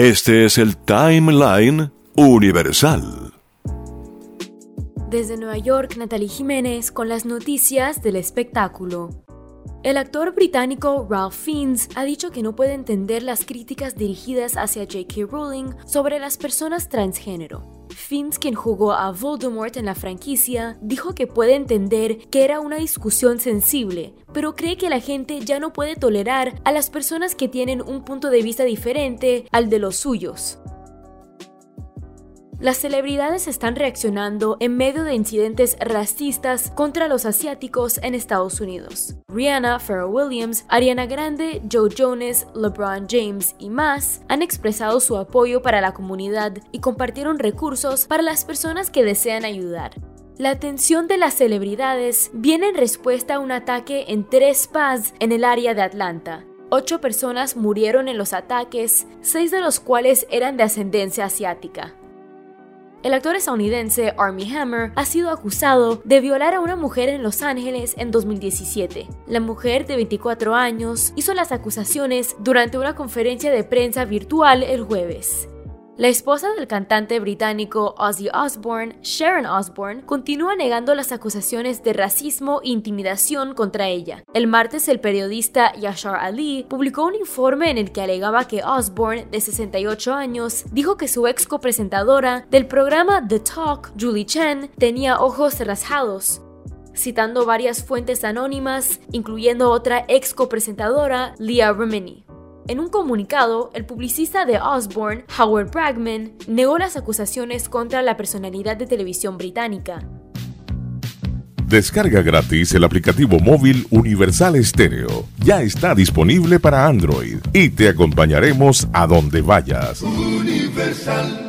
Este es el Timeline Universal. Desde Nueva York, Natalie Jiménez con las noticias del espectáculo. El actor británico Ralph Fiennes ha dicho que no puede entender las críticas dirigidas hacia J.K. Rowling sobre las personas transgénero. Fiennes, quien jugó a Voldemort en la franquicia, dijo que puede entender que era una discusión sensible, pero cree que la gente ya no puede tolerar a las personas que tienen un punto de vista diferente al de los suyos. Las celebridades están reaccionando en medio de incidentes racistas contra los asiáticos en Estados Unidos. Rihanna, Pharrell Williams, Ariana Grande, Joe Jonas, LeBron James y más han expresado su apoyo para la comunidad y compartieron recursos para las personas que desean ayudar. La atención de las celebridades viene en respuesta a un ataque en tres spas en el área de Atlanta. Ocho personas murieron en los ataques, seis de los cuales eran de ascendencia asiática. El actor estadounidense Armie Hammer ha sido acusado de violar a una mujer en Los Ángeles en 2017. La mujer de 24 años hizo las acusaciones durante una conferencia de prensa virtual el jueves. La esposa del cantante británico Ozzy Osbourne, Sharon Osbourne, continúa negando las acusaciones de racismo e intimidación contra ella. El martes, el periodista Yashar Ali publicó un informe en el que alegaba que Osbourne, de 68 años, dijo que su ex copresentadora del programa The Talk, Julie Chen, tenía ojos rasgados, citando varias fuentes anónimas, incluyendo otra ex copresentadora, Leah Remini. En un comunicado, el publicista de Osborne, Howard Bragman, negó las acusaciones contra la personalidad de televisión británica. Descarga gratis el aplicativo móvil Universal Stereo. Ya está disponible para Android y te acompañaremos a donde vayas. Universal.